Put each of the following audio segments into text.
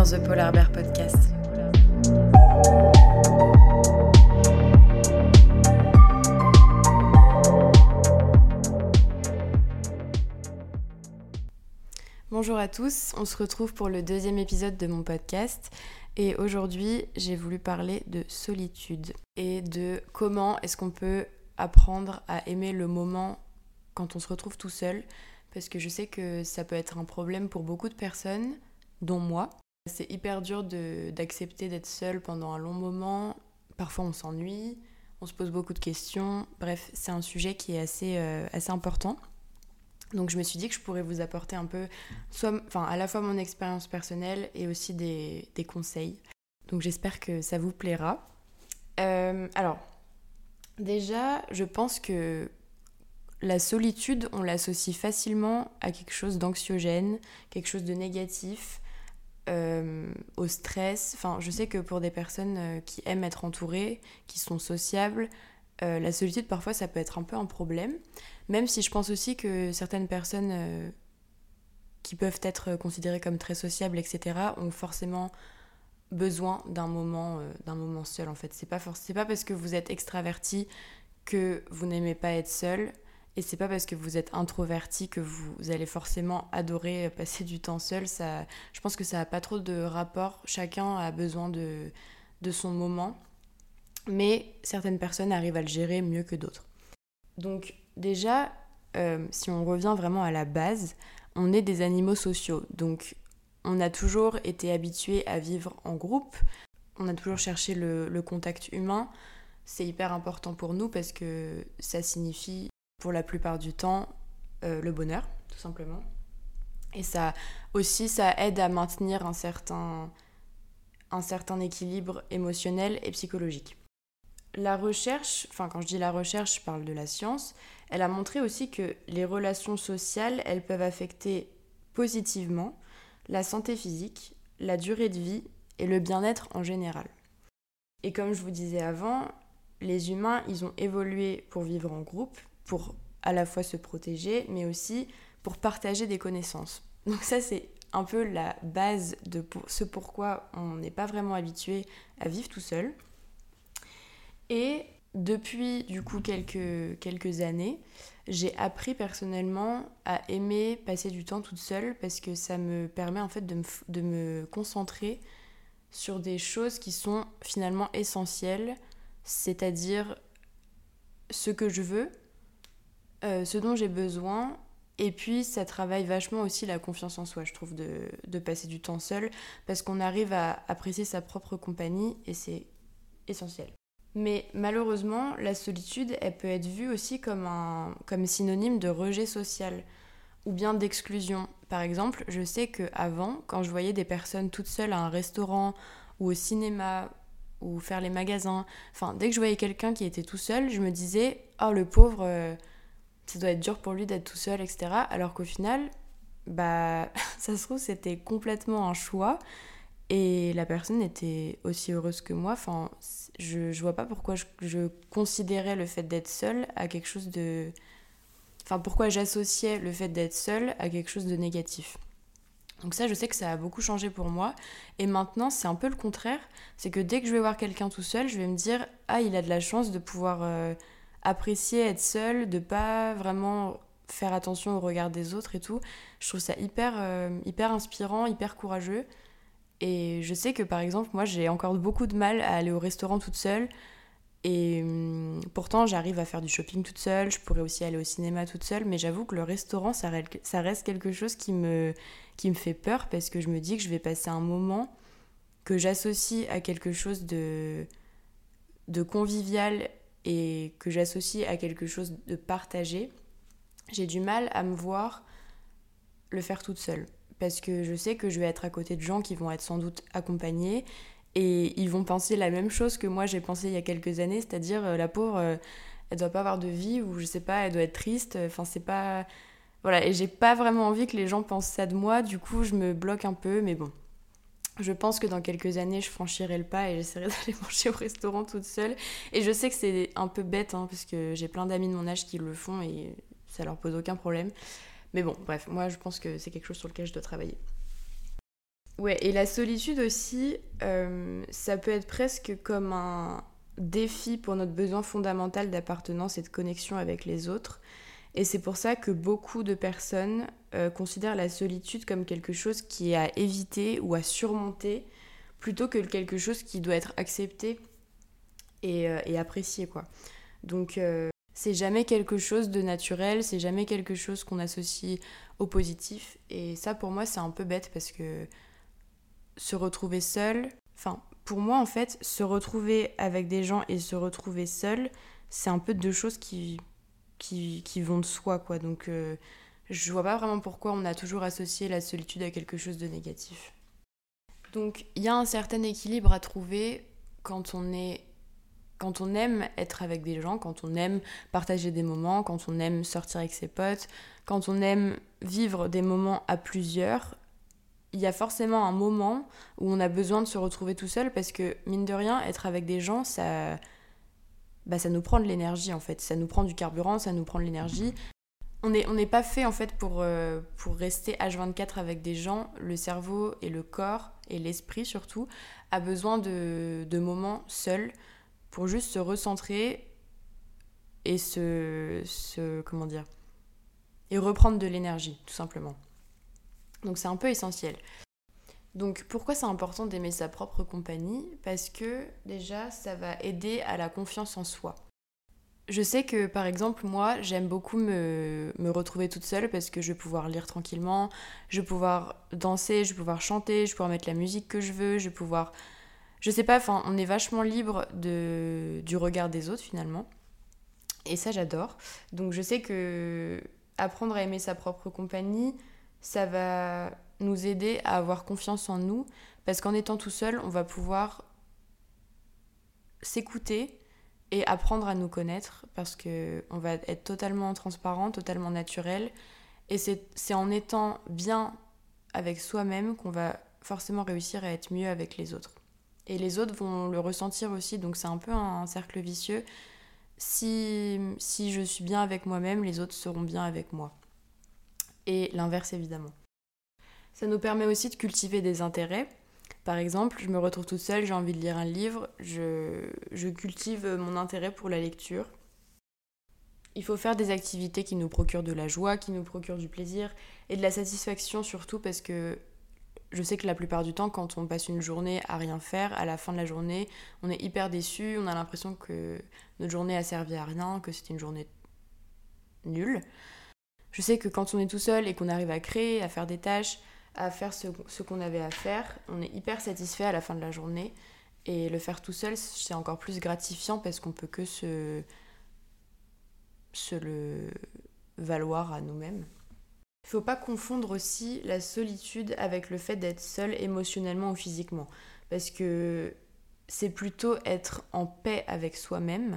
dans The Polar Bear Podcast. Bonjour à tous, on se retrouve pour le deuxième épisode de mon podcast et aujourd'hui j'ai voulu parler de solitude et de comment est-ce qu'on peut apprendre à aimer le moment quand on se retrouve tout seul parce que je sais que ça peut être un problème pour beaucoup de personnes, dont moi. C'est hyper dur d'accepter d'être seul pendant un long moment. Parfois on s'ennuie, on se pose beaucoup de questions. Bref, c'est un sujet qui est assez, euh, assez important. Donc je me suis dit que je pourrais vous apporter un peu, soit, enfin, à la fois mon expérience personnelle et aussi des, des conseils. Donc j'espère que ça vous plaira. Euh, alors, déjà, je pense que la solitude, on l'associe facilement à quelque chose d'anxiogène, quelque chose de négatif, euh, au stress. Enfin, je sais que pour des personnes euh, qui aiment être entourées, qui sont sociables, euh, la solitude, parfois, ça peut être un peu un problème. Même si je pense aussi que certaines personnes qui peuvent être considérées comme très sociables, etc., ont forcément besoin d'un moment, d'un moment seul, en fait. C'est pas, pas parce que vous êtes extraverti que vous n'aimez pas être seul et c'est pas parce que vous êtes introverti que vous allez forcément adorer passer du temps seul. Ça, je pense que ça n'a pas trop de rapport. Chacun a besoin de, de son moment. Mais certaines personnes arrivent à le gérer mieux que d'autres. Donc déjà, euh, si on revient vraiment à la base, on est des animaux sociaux. Donc on a toujours été habitués à vivre en groupe. On a toujours cherché le contact humain. C'est hyper important pour nous parce que ça signifie pour la plupart du temps euh, le bonheur, tout simplement. Et ça aussi, ça aide à maintenir un certain, un certain équilibre émotionnel et psychologique. La recherche, enfin quand je dis la recherche, je parle de la science, elle a montré aussi que les relations sociales, elles peuvent affecter positivement la santé physique, la durée de vie et le bien-être en général. Et comme je vous disais avant, les humains, ils ont évolué pour vivre en groupe, pour à la fois se protéger, mais aussi pour partager des connaissances. Donc ça, c'est un peu la base de ce pourquoi on n'est pas vraiment habitué à vivre tout seul. Et depuis du coup quelques, quelques années, j'ai appris personnellement à aimer passer du temps toute seule parce que ça me permet en fait de de me concentrer sur des choses qui sont finalement essentielles, c'est-à-dire ce que je veux, euh, ce dont j'ai besoin. Et puis, ça travaille vachement aussi la confiance en soi, je trouve, de, de passer du temps seul, parce qu'on arrive à apprécier sa propre compagnie, et c'est essentiel. Mais malheureusement, la solitude, elle peut être vue aussi comme, un, comme synonyme de rejet social, ou bien d'exclusion. Par exemple, je sais qu'avant, quand je voyais des personnes toutes seules à un restaurant, ou au cinéma, ou faire les magasins, enfin, dès que je voyais quelqu'un qui était tout seul, je me disais, oh le pauvre... Ça doit être dur pour lui d'être tout seul, etc. Alors qu'au final, bah, ça se trouve, c'était complètement un choix. Et la personne était aussi heureuse que moi. Enfin, je, je vois pas pourquoi je, je considérais le fait d'être seule à quelque chose de. Enfin, pourquoi j'associais le fait d'être seule à quelque chose de négatif. Donc ça, je sais que ça a beaucoup changé pour moi. Et maintenant, c'est un peu le contraire. C'est que dès que je vais voir quelqu'un tout seul, je vais me dire, ah, il a de la chance de pouvoir euh, apprécier être seule, de pas vraiment faire attention au regard des autres et tout. Je trouve ça hyper, euh, hyper inspirant, hyper courageux. Et je sais que par exemple, moi j'ai encore beaucoup de mal à aller au restaurant toute seule. Et hum, pourtant, j'arrive à faire du shopping toute seule. Je pourrais aussi aller au cinéma toute seule. Mais j'avoue que le restaurant, ça reste quelque chose qui me, qui me fait peur parce que je me dis que je vais passer un moment que j'associe à quelque chose de, de convivial et que j'associe à quelque chose de partagé, j'ai du mal à me voir le faire toute seule. Parce que je sais que je vais être à côté de gens qui vont être sans doute accompagnés et ils vont penser la même chose que moi j'ai pensé il y a quelques années, c'est-à-dire euh, la pauvre, euh, elle doit pas avoir de vie ou je sais pas, elle doit être triste. Enfin, c'est pas. Voilà, et j'ai pas vraiment envie que les gens pensent ça de moi, du coup je me bloque un peu, mais bon, je pense que dans quelques années, je franchirai le pas et j'essaierai d'aller manger au restaurant toute seule. Et je sais que c'est un peu bête, hein, parce que j'ai plein d'amis de mon âge qui le font et ça leur pose aucun problème. Mais bon, bref, moi je pense que c'est quelque chose sur lequel je dois travailler. Ouais, et la solitude aussi, euh, ça peut être presque comme un défi pour notre besoin fondamental d'appartenance et de connexion avec les autres. Et c'est pour ça que beaucoup de personnes euh, considèrent la solitude comme quelque chose qui est à éviter ou à surmonter, plutôt que quelque chose qui doit être accepté et, euh, apprécié. Quoi. Donc c'est jamais quelque chose de naturel, c'est jamais quelque chose qu'on associe au positif. Et ça pour moi c'est un peu bête parce que se retrouver seul, enfin, pour moi, en fait, se retrouver avec des gens et se retrouver seul, c'est un peu deux choses qui, vont de soi, quoi. Donc, euh, je vois pas vraiment pourquoi on a toujours associé la solitude à quelque chose de négatif. Donc, il y a un certain équilibre à trouver quand on est quand on aime être avec des gens, quand on aime partager des moments, quand on aime sortir avec ses potes, quand on aime vivre des moments à plusieurs, il y a forcément un moment où on a besoin de se retrouver tout seul parce que, mine de rien, être avec des gens, ça, bah, ça nous prend de l'énergie en fait. Ça nous prend du carburant, ça nous prend de l'énergie. On n'est pas fait en fait pour, euh, rester H24 avec des gens. Le cerveau et le corps et l'esprit surtout a besoin de, de moments seuls pour juste se recentrer et se, se comment dire et reprendre de l'énergie tout simplement. Donc c'est un peu essentiel. Donc pourquoi c'est important d'aimer sa propre compagnie? Parce que déjà ça va aider à la confiance en soi. Je sais que par exemple moi j'aime beaucoup me, retrouver toute seule parce que je vais pouvoir lire tranquillement, je vais pouvoir danser, je vais pouvoir chanter, je vais pouvoir mettre la musique que je veux, je vais pouvoir... Je sais pas, enfin on est vachement libre du regard des autres finalement. Et ça j'adore. Donc je sais que apprendre à aimer sa propre compagnie, ça va nous aider à avoir confiance en nous, parce qu'en étant tout seul, on va pouvoir s'écouter et apprendre à nous connaître, parce qu'on va être totalement transparent, totalement naturel, et c'est en étant bien avec soi-même qu'on va forcément réussir à être mieux avec les autres. Et les autres vont le ressentir aussi, donc c'est un peu un cercle vicieux. Si, si je suis bien avec moi-même, les autres seront bien avec moi et l'inverse évidemment. Ça nous permet aussi de cultiver des intérêts. Par exemple, je me retrouve toute seule, j'ai envie de lire un livre, je, cultive mon intérêt pour la lecture. Il faut faire des activités qui nous procurent de la joie, qui nous procurent du plaisir et de la satisfaction surtout parce que je sais que la plupart du temps, quand on passe une journée à rien faire, à la fin de la journée, on est hyper déçu, on a l'impression que notre journée a servi à rien, que c'était une journée nulle. Je sais que quand on est tout seul et qu'on arrive à créer, à faire des tâches, à faire ce, qu'on avait à faire, on est hyper satisfait à la fin de la journée. Et le faire tout seul, c'est encore plus gratifiant parce qu'on peut que se, se le valoir à nous-mêmes. Il ne faut pas confondre aussi la solitude avec le fait d'être seul émotionnellement ou physiquement. Parce que c'est plutôt être en paix avec soi-même.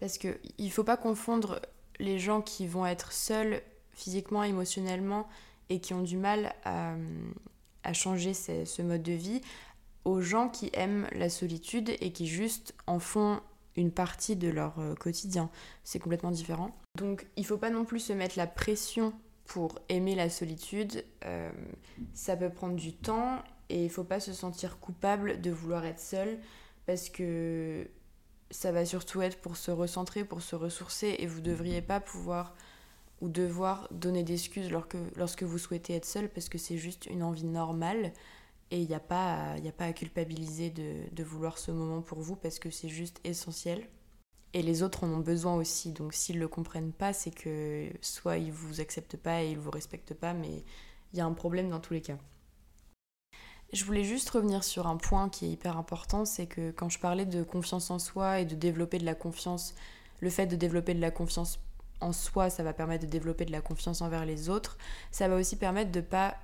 Parce qu'il ne faut pas confondre les gens qui vont être seuls physiquement, émotionnellement et qui ont du mal à, changer ce, mode de vie, aux gens qui aiment la solitude et qui juste en font une partie de leur euh, quotidien. C'est complètement différent. Donc il ne faut pas non plus se mettre la pression pour aimer la solitude. Euh, ça peut prendre du temps et il ne faut pas se sentir coupable de vouloir être seul parce que ça va surtout être pour se recentrer, pour se ressourcer, et vous ne devriez pas pouvoir ou devoir donner d'excuses lorsque, lorsque vous souhaitez être seul, parce que c'est juste une envie normale, et il n'y a, pas à, a pas à culpabiliser de, de vouloir ce moment pour vous, parce que c'est juste essentiel. Et les autres en ont besoin aussi, donc s'ils ne le comprennent pas, c'est que soit ils ne vous acceptent pas et ils ne vous respectent pas, mais il y a un problème dans tous les cas. Je voulais juste revenir sur un point qui est hyper important, c'est que quand je parlais de confiance en soi et de développer de la confiance, le fait de développer de la confiance en soi, ça va permettre de développer de la confiance envers les autres, ça va aussi permettre de ne pas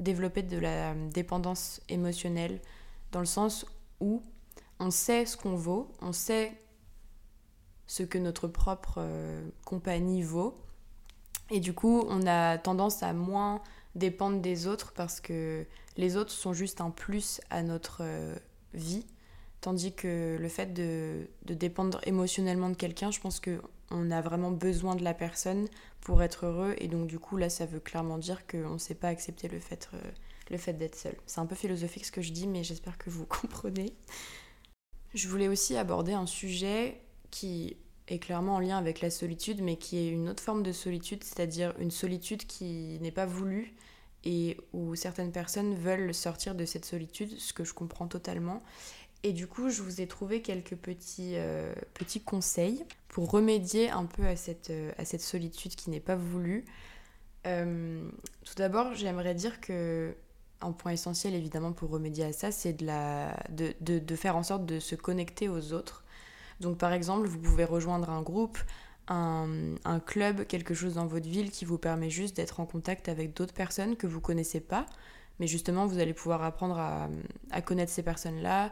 développer de la dépendance émotionnelle, dans le sens où on sait ce qu'on vaut, on sait ce que notre propre euh, compagnie vaut, et du coup on a tendance à moins dépendre des autres parce que les autres sont juste un plus à notre euh, vie. Tandis que le fait de, dépendre émotionnellement de quelqu'un, je pense qu'on a vraiment besoin de la personne pour être heureux. Et donc du coup, là, ça veut clairement dire qu'on ne sait pas accepter le fait, euh, le fait d'être seul. C'est un peu philosophique ce que je dis, mais j'espère que vous comprenez. Je voulais aussi aborder un sujet qui est clairement en lien avec la solitude, mais qui est une autre forme de solitude, c'est-à-dire une solitude qui n'est pas voulue et où certaines personnes veulent sortir de cette solitude, ce que je comprends totalement. Et du coup, je vous ai trouvé quelques petits, euh, petits conseils pour remédier un peu à cette, euh, à cette solitude qui n'est pas voulue. Euh, tout d'abord, j'aimerais dire que un point essentiel évidemment pour remédier à ça, c'est de, la, de, de, de, faire en sorte de se connecter aux autres. Donc par exemple, vous pouvez rejoindre un groupe, un, un club, quelque chose dans votre ville qui vous permet juste d'être en contact avec d'autres personnes que vous connaissez pas. Mais justement, vous allez pouvoir apprendre à, à connaître ces personnes-là,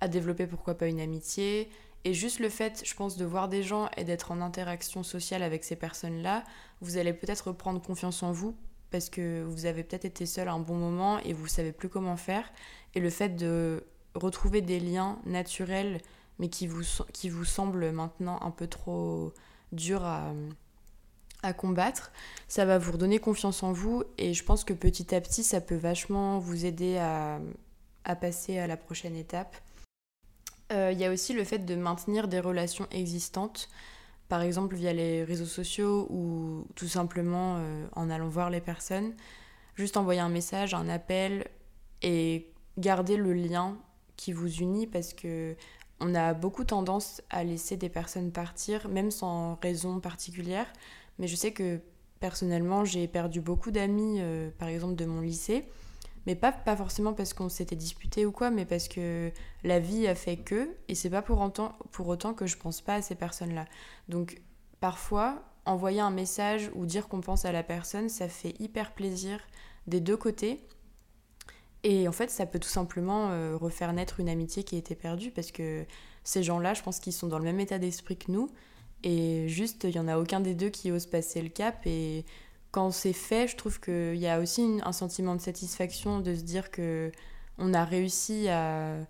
à développer pourquoi pas une amitié. Et juste le fait, je pense, de voir des gens et d'être en interaction sociale avec ces personnes-là, vous allez peut-être prendre confiance en vous parce que vous avez peut-être été seul à un bon moment et vous savez plus comment faire. Et le fait de retrouver des liens naturels mais qui vous, qui vous semblent maintenant un peu trop durs à, à combattre, ça va vous redonner confiance en vous et je pense que petit à petit ça peut vachement vous aider à, à passer à la prochaine étape. Euh, il y a aussi le fait de maintenir des relations existantes, par exemple via les réseaux sociaux ou tout simplement euh, en allant voir les personnes. Juste envoyer un message, un appel et garder le lien qui vous unit parce que on a beaucoup tendance à laisser des personnes partir, même sans raison particulière. Mais je sais que personnellement, j'ai perdu beaucoup d'amis, euh, par exemple de mon lycée, mais pas, forcément parce qu'on s'était disputé ou quoi, mais parce que la vie a fait que, et c'est pas pour autant, pour autant que je pense pas à ces personnes-là. Donc parfois, envoyer un message ou dire qu'on pense à la personne, ça fait hyper plaisir des deux côtés. Et en fait, ça peut tout simplement euh, refaire naître une amitié qui été perdue parce que ces gens-là, je pense qu'ils sont dans le même état d'esprit que nous. Et juste, il n'y en a aucun des deux qui ose passer le cap. Et quand c'est fait, je trouve qu'il y a aussi un sentiment de satisfaction de se dire que on a réussi à,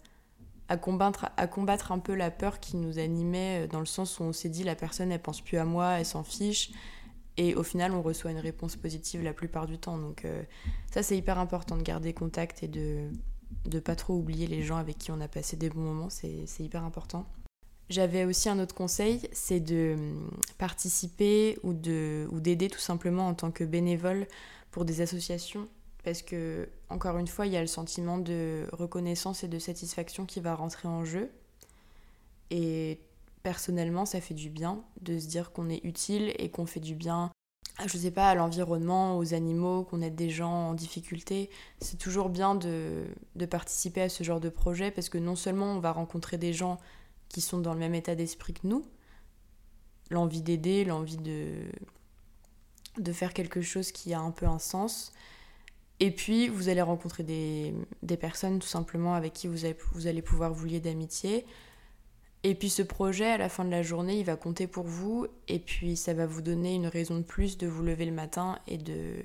combattre un peu la peur qui nous animait, euh, dans le sens où on s'est dit la personne, elle pense plus à moi, elle s'en fiche. Et au final, on reçoit une réponse positive la plupart du temps. Donc euh, ça, c'est hyper important de garder contact et de ne pas trop oublier les gens avec qui on a passé des bons moments. C'est hyper important. J'avais aussi un autre conseil, c'est de hum, participer ou d'aider ou tout simplement en tant que bénévole pour des associations. Parce que, encore une fois, il y a le sentiment de reconnaissance et de satisfaction qui va rentrer en jeu. Et personnellement, ça fait du bien de se dire qu'on est utile et qu'on fait du bien, je sais pas, à l'environnement, aux animaux, qu'on aide des gens en difficulté. C'est toujours bien de, de, participer à ce genre de projet parce que non seulement on va rencontrer des gens qui sont dans le même état d'esprit que nous, l'envie d'aider, l'envie de, de faire quelque chose qui a un peu un sens. Et puis, vous allez rencontrer des, des personnes tout simplement avec qui vous, avez, vous allez pouvoir vous lier d'amitié, et puis ce projet, à la fin de la journée, il va compter pour vous. Et puis ça va vous donner une raison de plus de vous lever le matin et de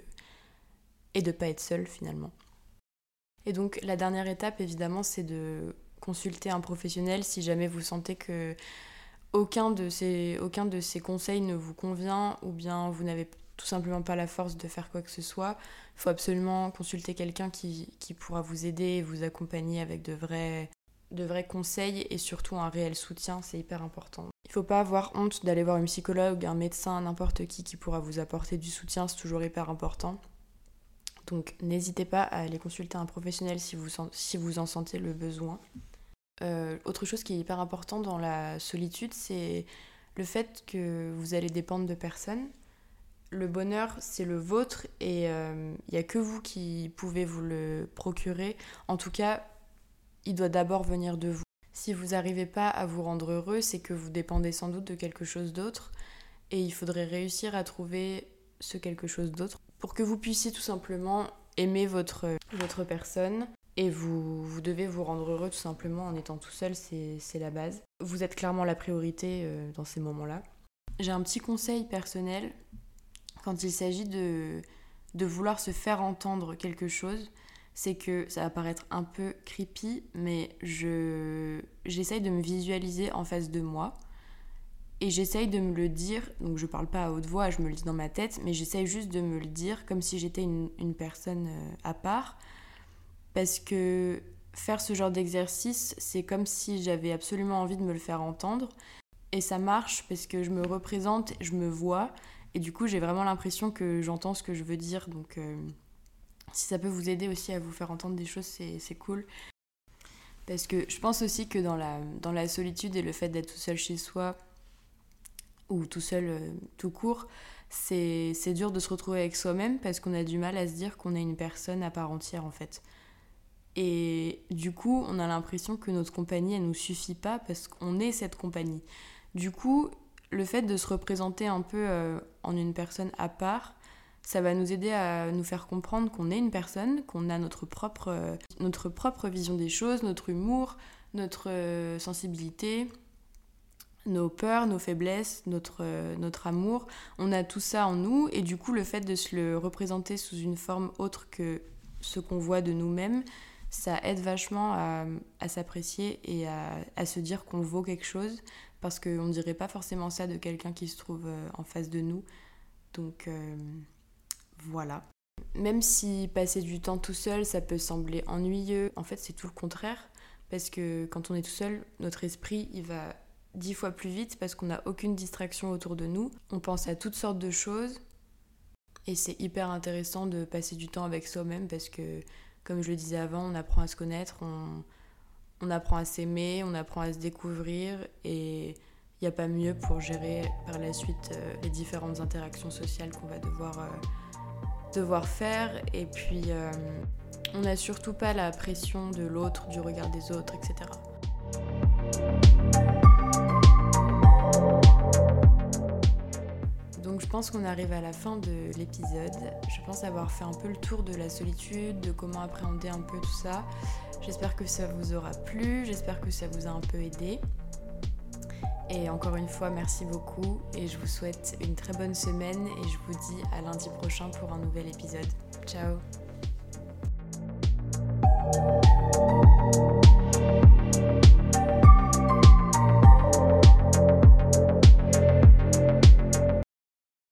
et de pas être seul finalement. Et donc la dernière étape, évidemment, c'est de consulter un professionnel si jamais vous sentez que aucun de ces, conseils ne vous convient ou bien vous n'avez tout simplement pas la force de faire quoi que ce soit. Il faut absolument consulter quelqu'un qui, pourra vous aider et vous accompagner avec de vrais, conseils et surtout un réel soutien, c'est hyper important. Il ne faut pas avoir honte d'aller voir une psychologue, un médecin, n'importe qui qui pourra vous apporter du soutien, c'est toujours hyper important. Donc n'hésitez pas à aller consulter un professionnel si vous en sentez le besoin. Euh, autre chose qui est hyper important dans la solitude, c'est le fait que vous allez dépendre de personnes. Le bonheur, c'est le vôtre et il euh, n'y a que vous qui pouvez vous le procurer. En tout cas, il doit d'abord venir de vous. Si vous n'arrivez pas à vous rendre heureux, c'est que vous dépendez sans doute de quelque chose d'autre et il faudrait réussir à trouver ce quelque chose d'autre pour que vous puissiez tout simplement aimer votre, votre personne et vous, vous devez vous rendre heureux tout simplement en étant tout seul, c'est la base. Vous êtes clairement la priorité euh, dans ces moments-là. J'ai un petit conseil personnel quand il s'agit de, vouloir se faire entendre quelque chose c'est que ça va paraître un peu creepy, mais je j'essaye de me visualiser en face de moi et j'essaye de me le dire. Donc je parle pas à haute voix, je me le dis dans ma tête, mais j'essaye juste de me le dire comme si j'étais une, personne euh, à part. Parce que faire ce genre d'exercice, c'est comme si j'avais absolument envie de me le faire entendre. Et ça marche parce que je me représente, je me vois, et du coup j'ai vraiment l'impression que j'entends ce que je veux dire. Donc euh, si ça peut vous aider aussi à vous faire entendre des choses, c'est cool. Parce que je pense aussi que dans la, solitude et le fait d'être tout seul chez soi, ou tout seul euh, tout court, c'est dur de se retrouver avec soi-même parce qu'on a du mal à se dire qu'on est une personne à part entière en fait. Et du coup, on a l'impression que notre compagnie, elle nous suffit pas parce qu'on est cette compagnie. Du coup, le fait de se représenter un peu euh, en une personne à part, ça va nous aider à nous faire comprendre qu'on est une personne, qu'on a notre propre, euh, notre propre vision des choses, notre humour, notre euh, sensibilité, nos peurs, nos faiblesses, notre, notre amour. On a tout ça en nous et du coup le fait de se le représenter sous une forme autre que ce qu'on voit de nous-mêmes, ça aide vachement à, s'apprécier et à, se dire qu'on vaut quelque chose parce qu'on ne dirait pas forcément ça de quelqu'un qui se trouve euh, en face de nous. Donc euh, voilà. Même si passer du temps tout seul, ça peut sembler ennuyeux, en fait c'est tout le contraire. Parce que quand on est tout seul, notre esprit, il va dix fois plus vite parce qu'on n'a aucune distraction autour de nous. On pense à toutes sortes de choses. Et c'est hyper intéressant de passer du temps avec soi-même parce que comme je le disais avant, on apprend à se connaître, on, apprend à s'aimer, on apprend à se découvrir et il n'y a pas mieux pour gérer par la suite euh, les différentes interactions sociales qu'on va devoir, euh, devoir faire. Et puis, euh, on n'a surtout pas la pression de l'autre, du regard des autres, etc. pense qu'on arrive à la fin de l'épisode. Je pense avoir fait un peu le tour de la solitude, de comment appréhender un peu tout ça. J'espère que ça vous aura plu, j'espère que ça vous a un peu aidé. Et encore une fois, merci beaucoup et je vous souhaite une très bonne semaine et je vous dis à lundi prochain pour un nouvel épisode. Ciao